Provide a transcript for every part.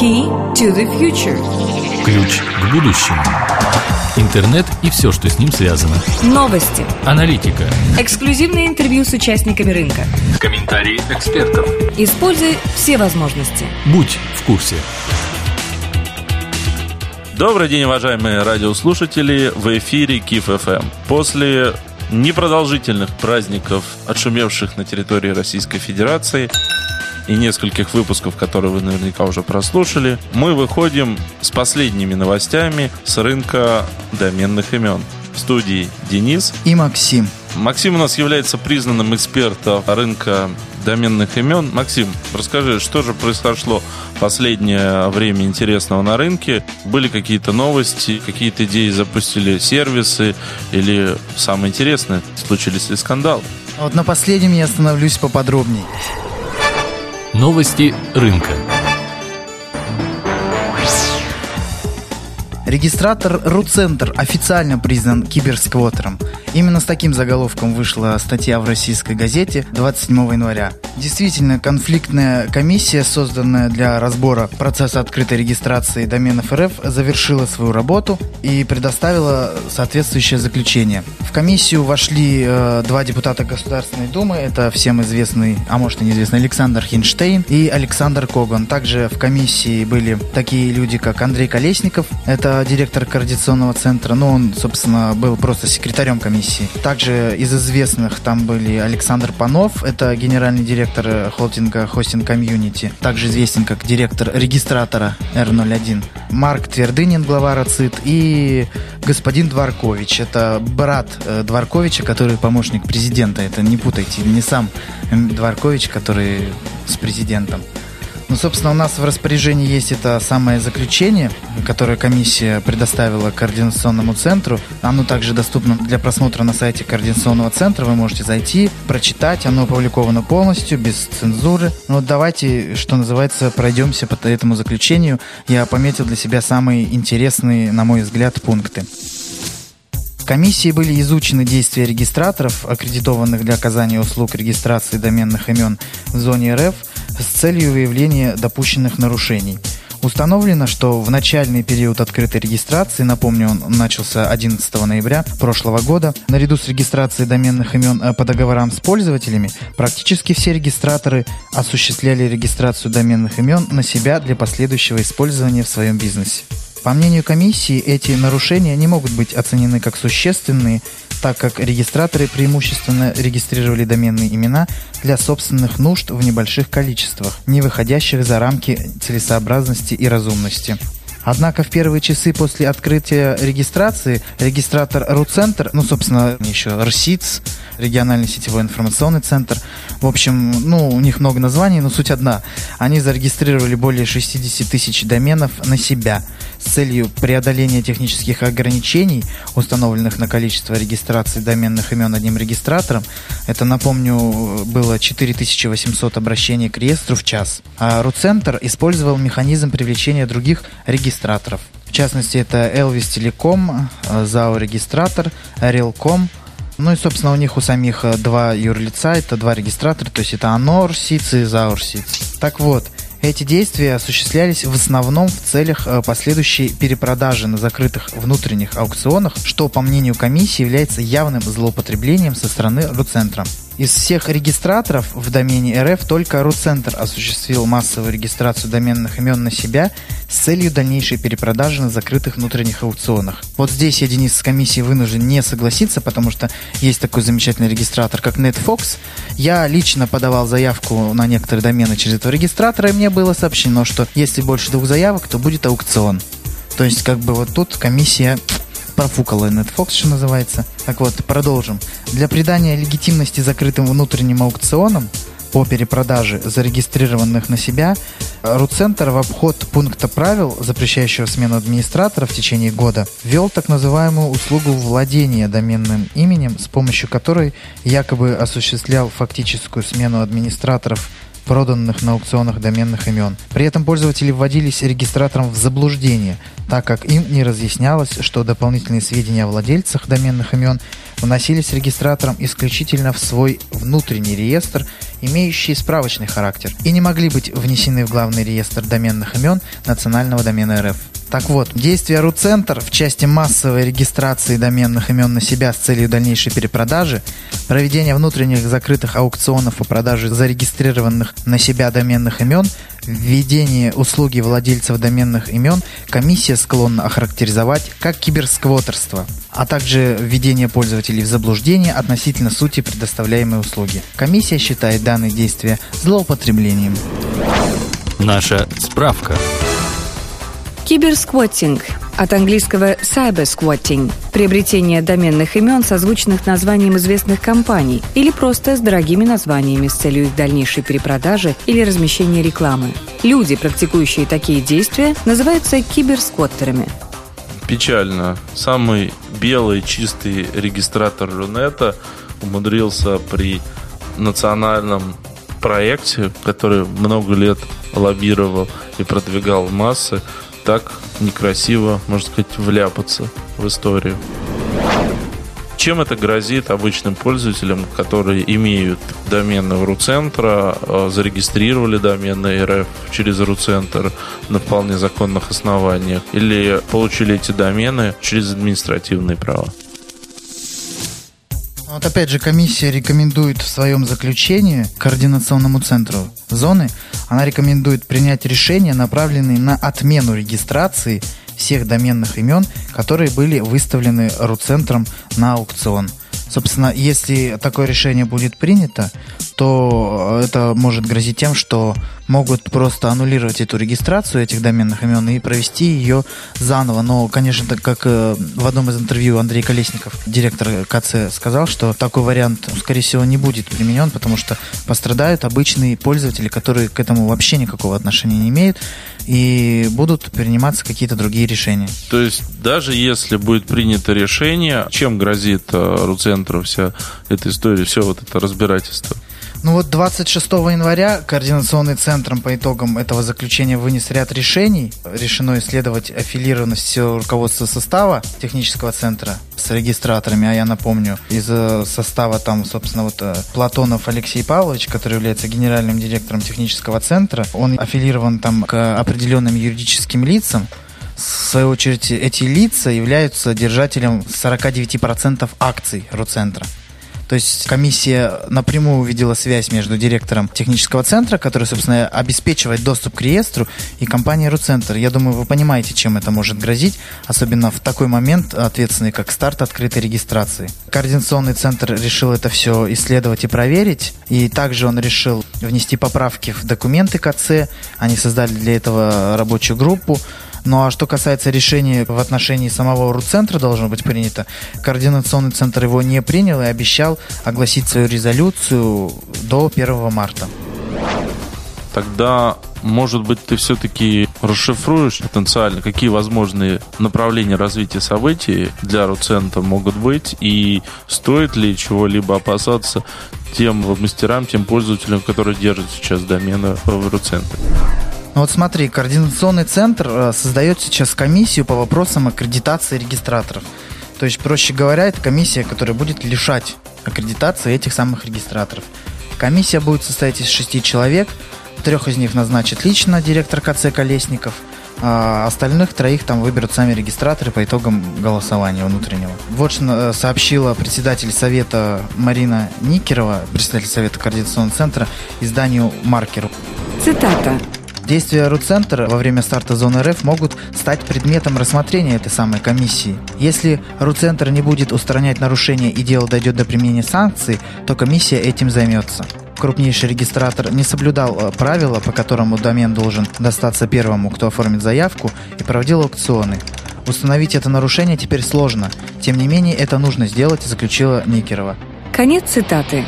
Key to the future. Ключ к будущему. Интернет и все, что с ним связано. Новости. Аналитика. Эксклюзивные интервью с участниками рынка. Комментарии экспертов. Используй все возможности. Будь в курсе. Добрый день, уважаемые радиослушатели. В эфире Киев ФМ. После непродолжительных праздников, отшумевших на территории Российской Федерации, и нескольких выпусков, которые вы наверняка уже прослушали, мы выходим с последними новостями с рынка доменных имен. В студии Денис и Максим. Максим у нас является признанным экспертом рынка доменных имен. Максим, расскажи, что же произошло в последнее время интересного на рынке? Были какие-то новости, какие-то идеи запустили сервисы или самое интересное, случились ли скандалы? Вот на последнем я остановлюсь поподробнее. Новости рынка. Регистратор РУЦентр официально признан киберсквотером. Именно с таким заголовком вышла статья в российской газете 27 января. Действительно, конфликтная комиссия, созданная для разбора процесса открытой регистрации доменов РФ, завершила свою работу и предоставила соответствующее заключение. В комиссию вошли э, два депутата Государственной Думы, это всем известный, а может и неизвестный Александр Хинштейн и Александр Коган. Также в комиссии были такие люди, как Андрей Колесников, это директор координационного центра, но он, собственно, был просто секретарем комиссии. Также из известных там были Александр Панов, это генеральный директор холдинга Hosting Community, также известен как директор регистратора R01. Марк Твердынин, глава РАЦИТ, и господин Дворкович, это брат э, Дворковича, который помощник президента. Это не путайте, не сам Дворкович, который с президентом. Ну, собственно, у нас в распоряжении есть это самое заключение, которое комиссия предоставила координационному центру. Оно также доступно для просмотра на сайте координационного центра. Вы можете зайти, прочитать. Оно опубликовано полностью, без цензуры. Ну, вот давайте, что называется, пройдемся по этому заключению. Я пометил для себя самые интересные, на мой взгляд, пункты комиссии были изучены действия регистраторов, аккредитованных для оказания услуг регистрации доменных имен в зоне РФ с целью выявления допущенных нарушений. Установлено, что в начальный период открытой регистрации, напомню, он начался 11 ноября прошлого года, наряду с регистрацией доменных имен э, по договорам с пользователями, практически все регистраторы осуществляли регистрацию доменных имен на себя для последующего использования в своем бизнесе. По мнению комиссии, эти нарушения не могут быть оценены как существенные, так как регистраторы преимущественно регистрировали доменные имена для собственных нужд в небольших количествах, не выходящих за рамки целесообразности и разумности. Однако в первые часы после открытия регистрации регистратор РУЦентр, ну, собственно, еще РСИЦ, региональный сетевой информационный центр, в общем, ну, у них много названий, но суть одна. Они зарегистрировали более 60 тысяч доменов на себя – с целью преодоления технических ограничений, установленных на количество регистрации доменных имен одним регистратором, это, напомню, было 4800 обращений к реестру в час. А Руцентр использовал механизм привлечения других регистраторов. В частности, это Elvis Telecom, ZAO регистратор, Realcom, ну и, собственно, у них у самих два юрлица, это два регистратора, то есть это SITS и SITS. Так вот, эти действия осуществлялись в основном в целях э, последующей перепродажи на закрытых внутренних аукционах, что, по мнению комиссии, является явным злоупотреблением со стороны Руцентра. Из всех регистраторов в домене РФ только Руцентр осуществил массовую регистрацию доменных имен на себя с целью дальнейшей перепродажи на закрытых внутренних аукционах. Вот здесь я, Денис, с комиссией вынужден не согласиться, потому что есть такой замечательный регистратор, как NetFox. Я лично подавал заявку на некоторые домены через этого регистратора, и мне было сообщено, что если больше двух заявок, то будет аукцион. То есть, как бы вот тут комиссия профукала NetFox, что называется. Так вот, продолжим. Для придания легитимности закрытым внутренним аукционам по перепродаже зарегистрированных на себя, Руцентр в обход пункта правил, запрещающего смену администратора в течение года, ввел так называемую услугу владения доменным именем, с помощью которой якобы осуществлял фактическую смену администраторов проданных на аукционах доменных имен. При этом пользователи вводились регистратором в заблуждение, так как им не разъяснялось, что дополнительные сведения о владельцах доменных имен вносились регистратором исключительно в свой внутренний реестр имеющие справочный характер, и не могли быть внесены в главный реестр доменных имен национального домена РФ. Так вот, действия РУЦентр в части массовой регистрации доменных имен на себя с целью дальнейшей перепродажи, проведения внутренних закрытых аукционов по продаже зарегистрированных на себя доменных имен, введение услуги владельцев доменных имен комиссия склонна охарактеризовать как киберсквотерство, а также введение пользователей в заблуждение относительно сути предоставляемой услуги. Комиссия считает данные действия злоупотреблением. Наша справка. Киберсквотинг от английского cybersquatting – приобретение доменных имен, созвучных названием известных компаний или просто с дорогими названиями с целью их дальнейшей перепродажи или размещения рекламы. Люди, практикующие такие действия, называются киберсквоттерами. Печально. Самый белый, чистый регистратор Рунета умудрился при национальном проекте, который много лет лоббировал и продвигал массы, так некрасиво, можно сказать, вляпаться в историю. Чем это грозит обычным пользователям, которые имеют домены РУЦентра, э, зарегистрировали домены РФ через РУЦентр на вполне законных основаниях или получили эти домены через административные права? Вот опять же, комиссия рекомендует в своем заключении координационному центру зоны, она рекомендует принять решение, направленное на отмену регистрации всех доменных имен, которые были выставлены РУЦентром на аукцион. Собственно, если такое решение будет принято, то это может грозить тем, что могут просто аннулировать эту регистрацию этих доменных имен и провести ее заново. Но, конечно, так как э, в одном из интервью Андрей Колесников, директор КЦ, сказал, что такой вариант, скорее всего, не будет применен, потому что пострадают обычные пользователи, которые к этому вообще никакого отношения не имеют, и будут приниматься какие-то другие решения. То есть даже если будет принято решение, чем грозит э, Руцентру вся эта история, все вот это разбирательство? Ну вот 26 января Координационный центр по итогам этого заключения вынес ряд решений. Решено исследовать аффилированность всего руководства состава технического центра с регистраторами, а я напомню, из э, состава там, собственно, вот э, Платонов Алексей Павлович, который является генеральным директором технического центра, он аффилирован там к определенным юридическим лицам, в свою очередь, эти лица являются держателем 49% акций Руцентра. То есть комиссия напрямую увидела связь между директором технического центра, который, собственно, обеспечивает доступ к реестру, и компанией Руцентр. Я думаю, вы понимаете, чем это может грозить, особенно в такой момент, ответственный как старт открытой регистрации. Координационный центр решил это все исследовать и проверить, и также он решил внести поправки в документы КЦ. Они создали для этого рабочую группу. Ну а что касается решения в отношении самого РУЦентра должно быть принято, координационный центр его не принял и обещал огласить свою резолюцию до 1 марта. Тогда, может быть, ты все-таки расшифруешь потенциально, какие возможные направления развития событий для Руцента могут быть, и стоит ли чего-либо опасаться тем мастерам, тем пользователям, которые держат сейчас домены в Руцентре? Ну вот смотри, координационный центр э, создает сейчас комиссию по вопросам аккредитации регистраторов. То есть, проще говоря, это комиссия, которая будет лишать аккредитации этих самых регистраторов. Комиссия будет состоять из шести человек, трех из них назначит лично директор КЦ Колесников, а остальных троих там выберут сами регистраторы по итогам голосования внутреннего. Вот что э, сообщила председатель совета Марина Никерова, председатель совета координационного центра, изданию «Маркеру». Цитата. Действия РУЦентра во время старта зоны РФ могут стать предметом рассмотрения этой самой комиссии. Если РУЦентр не будет устранять нарушения и дело дойдет до применения санкций, то комиссия этим займется. Крупнейший регистратор не соблюдал э, правила, по которому домен должен достаться первому, кто оформит заявку, и проводил аукционы. Установить это нарушение теперь сложно. Тем не менее, это нужно сделать, заключила Никерова. Конец цитаты.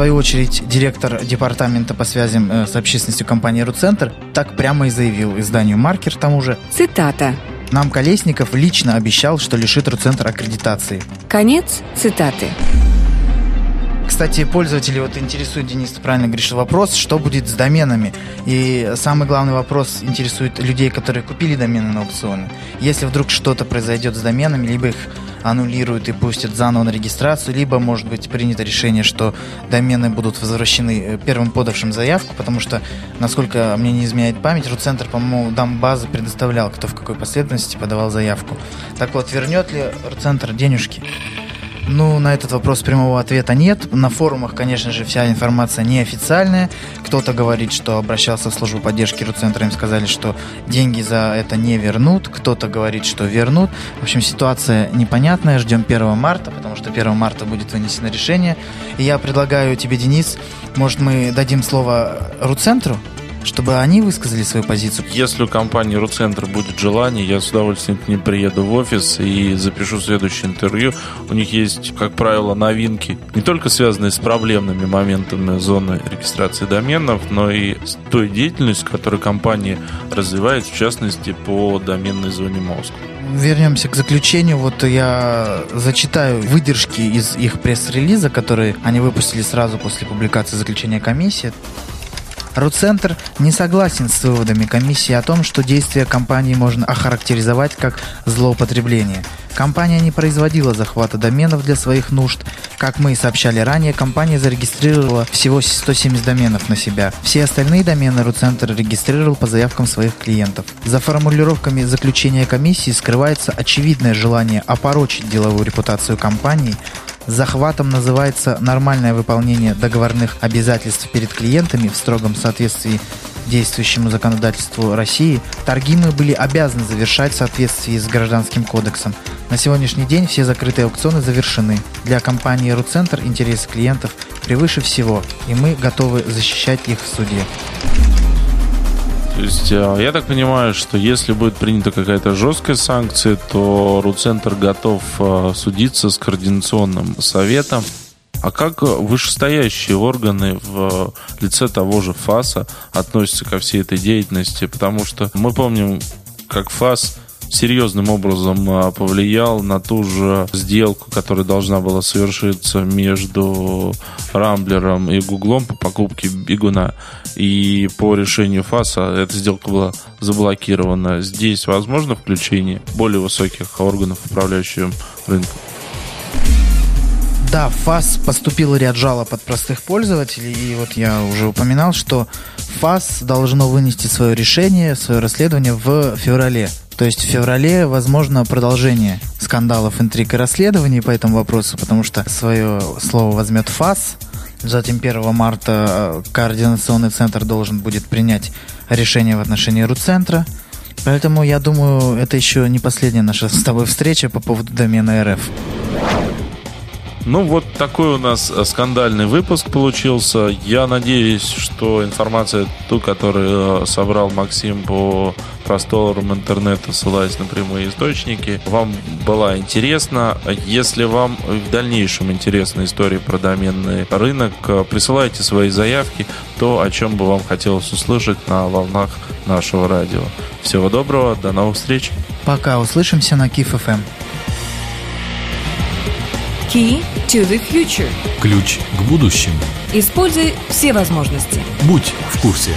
В свою очередь, директор департамента по связям э, с общественностью компании «Руцентр» так прямо и заявил изданию «Маркер» тому же. Цитата. Нам Колесников лично обещал, что лишит Руцентр аккредитации. Конец цитаты. Кстати, пользователи вот интересует, Денис, ты правильно говоришь, вопрос, что будет с доменами. И самый главный вопрос интересует людей, которые купили домены на аукционе. Если вдруг что-то произойдет с доменами, либо их аннулируют и пустят заново на регистрацию, либо может быть принято решение, что домены будут возвращены э, первым подавшим заявку, потому что, насколько мне не изменяет память, Руцентр, по-моему, дам базы предоставлял, кто в какой последовательности подавал заявку. Так вот, вернет ли Руцентр денежки? Ну, на этот вопрос прямого ответа нет. На форумах, конечно же, вся информация неофициальная. Кто-то говорит, что обращался в службу поддержки Руцентра, им сказали, что деньги за это не вернут. Кто-то говорит, что вернут. В общем, ситуация непонятная. Ждем 1 марта, потому что 1 марта будет вынесено решение. И я предлагаю тебе, Денис, может, мы дадим слово Руцентру? Чтобы они высказали свою позицию. Если у компании Руцентр будет желание, я с удовольствием к ним приеду в офис и запишу следующее интервью. У них есть, как правило, новинки, не только связанные с проблемными моментами зоны регистрации доменов, но и с той деятельностью, которую компания развивает, в частности, по доменной зоне Москвы вернемся к заключению. Вот я зачитаю выдержки из их пресс-релиза, которые они выпустили сразу после публикации заключения комиссии. Руцентр не согласен с выводами комиссии о том, что действия компании можно охарактеризовать как злоупотребление. Компания не производила захвата доменов для своих нужд. Как мы и сообщали ранее, компания зарегистрировала всего 170 доменов на себя. Все остальные домены Руцентр регистрировал по заявкам своих клиентов. За формулировками заключения комиссии скрывается очевидное желание опорочить деловую репутацию компании, Захватом называется нормальное выполнение договорных обязательств перед клиентами в строгом соответствии действующему законодательству России, торги мы были обязаны завершать в соответствии с Гражданским кодексом. На сегодняшний день все закрытые аукционы завершены. Для компании «Руцентр» интересы клиентов превыше всего, и мы готовы защищать их в суде. То есть а, я так понимаю, что если будет принята какая-то жесткая санкция, то Руцентр готов а, судиться с координационным советом. А как вышестоящие органы в лице того же ФАСа относятся ко всей этой деятельности? Потому что мы помним, как ФАС серьезным образом а, повлиял на ту же сделку, которая должна была совершиться между Рамблером и Гуглом по покупке Бигуна. И по решению ФАСа эта сделка была заблокирована. Здесь возможно включение более высоких органов, управляющих рынком? Да, в ФАС поступил ряд жалоб от простых пользователей, и вот я уже упоминал, что ФАС должно вынести свое решение, свое расследование в феврале. То есть в феврале возможно продолжение скандалов, интриг и расследований по этому вопросу, потому что свое слово возьмет ФАС. Затем 1 марта э, координационный центр должен будет принять решение в отношении Руцентра. Поэтому я думаю, это еще не последняя наша с тобой встреча по поводу домена РФ. Ну, вот такой у нас э, скандальный выпуск получился. Я надеюсь, что информация, ту, которую э, собрал Максим по просторам интернета, ссылаясь на прямые источники, вам была интересна. Если вам в дальнейшем интересна история про доменный рынок, э, присылайте свои заявки, то, о чем бы вам хотелось услышать на волнах нашего радио. Всего доброго, до новых встреч. Пока, услышимся на Киф FM. Key to the future. Ключ к будущему. Используй все возможности. Будь в курсе.